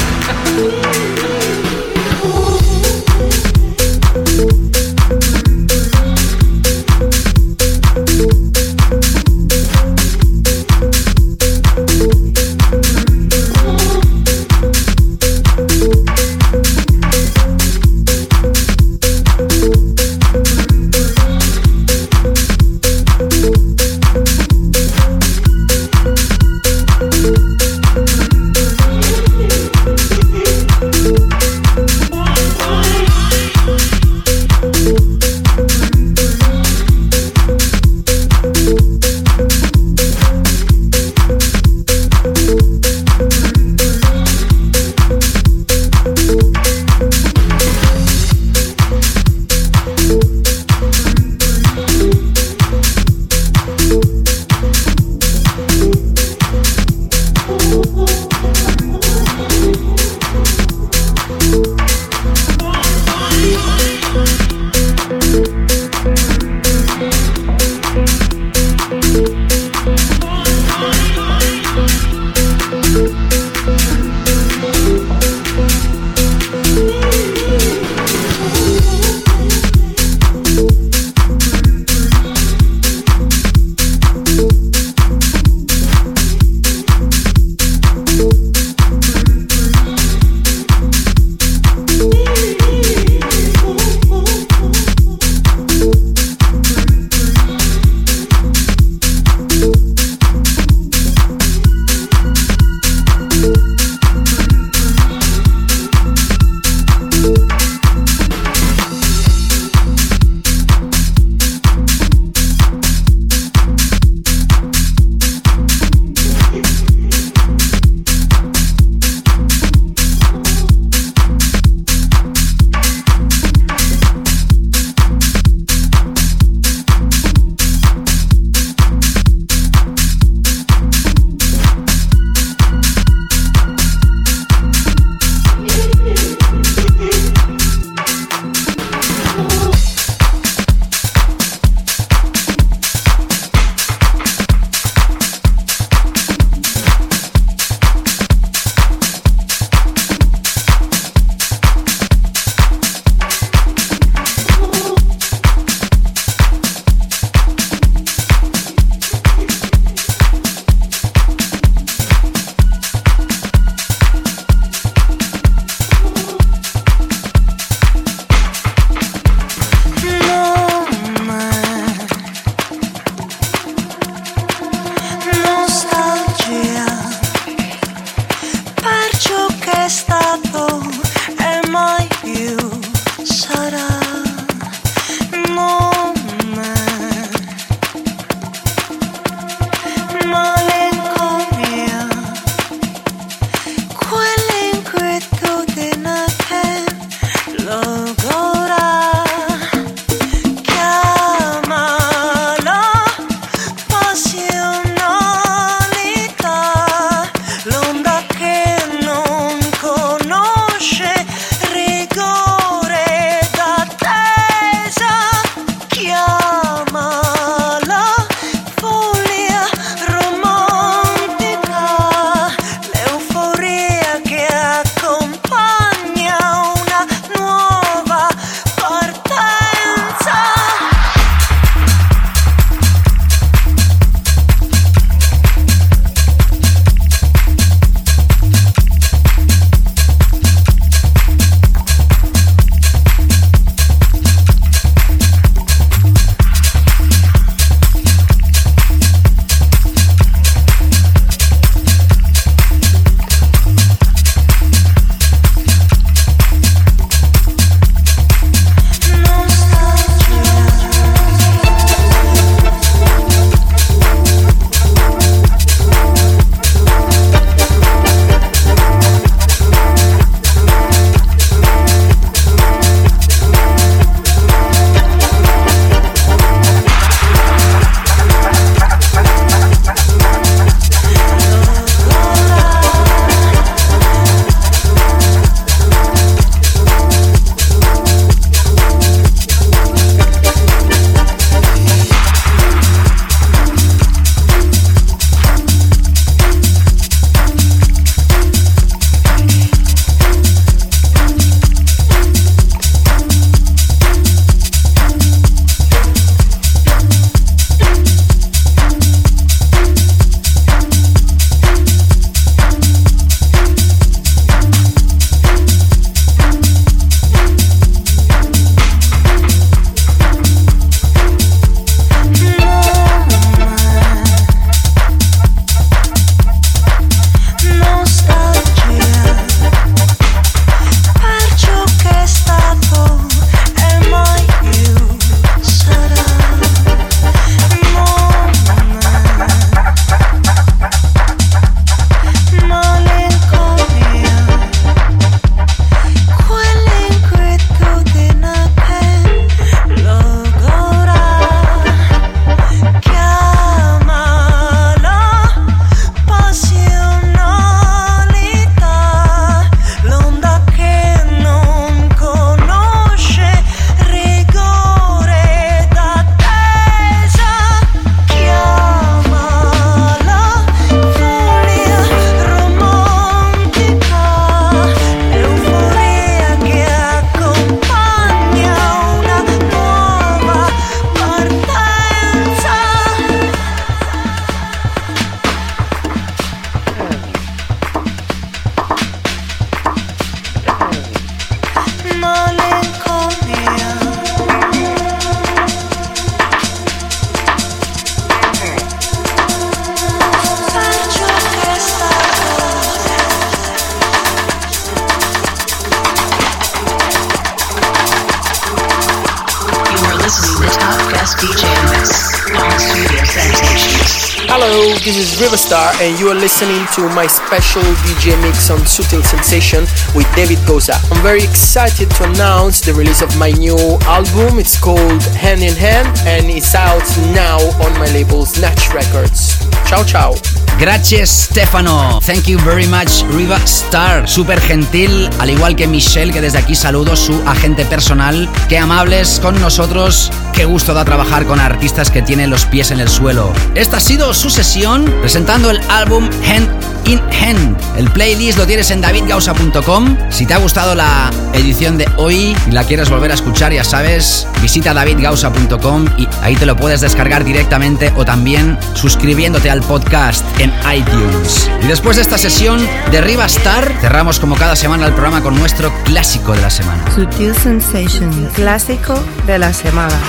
To my special DJ mix on Sutil Sensation with David Goza. I'm very excited to announce the release of my new album. It's called Hand in Hand, and it's out now on my label Snatch Records. Ciao, ciao. Gracias, Stefano. Thank you very much, Riva Star. Súper gentil, al igual que Michelle, que desde aquí saludo, su agente personal. Qué amables con nosotros. Qué gusto da trabajar con artistas que tienen los pies en el suelo. Esta ha sido su sesión presentando el álbum Hand Hand. El playlist lo tienes en davidgausa.com. Si te ha gustado la edición de hoy y la quieres volver a escuchar, ya sabes, visita davidgausa.com y ahí te lo puedes descargar directamente o también suscribiéndote al podcast en iTunes. Y después de esta sesión de Riva Star, cerramos como cada semana el programa con nuestro clásico de la semana. Sutil Sensation, clásico de la semana.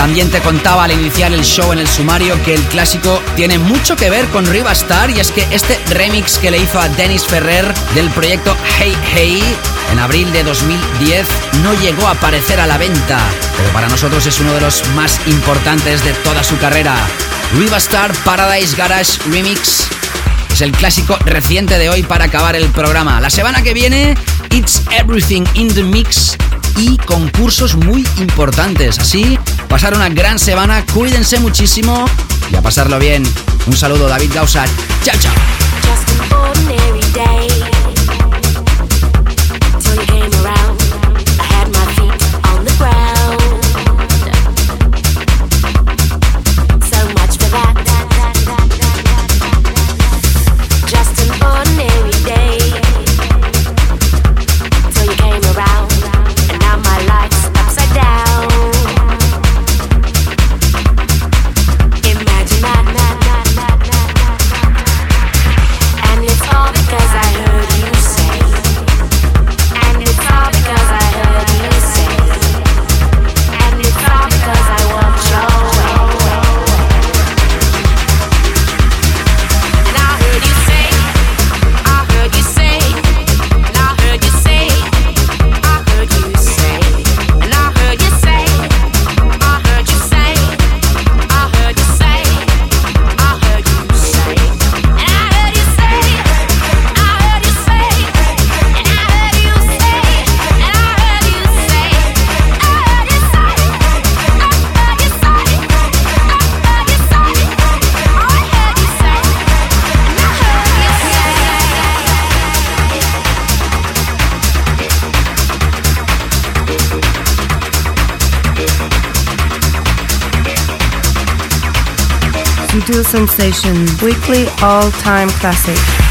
También te contaba al iniciar el show en el sumario que el clásico tiene mucho que ver con Riva Star y es que este remix que le hizo a Dennis Ferrer del proyecto Hey Hey en abril de 2010 no llegó a aparecer a la venta, pero para nosotros es uno de los más importantes de toda su carrera. Riva Star Paradise Garage Remix es el clásico reciente de hoy para acabar el programa. La semana que viene, It's Everything in the Mix y concursos muy importantes. Así, pasar una gran semana, cuídense muchísimo y a pasarlo bien. Un saludo, David Gausa. Chao, chao. Sensation, weekly all-time classic.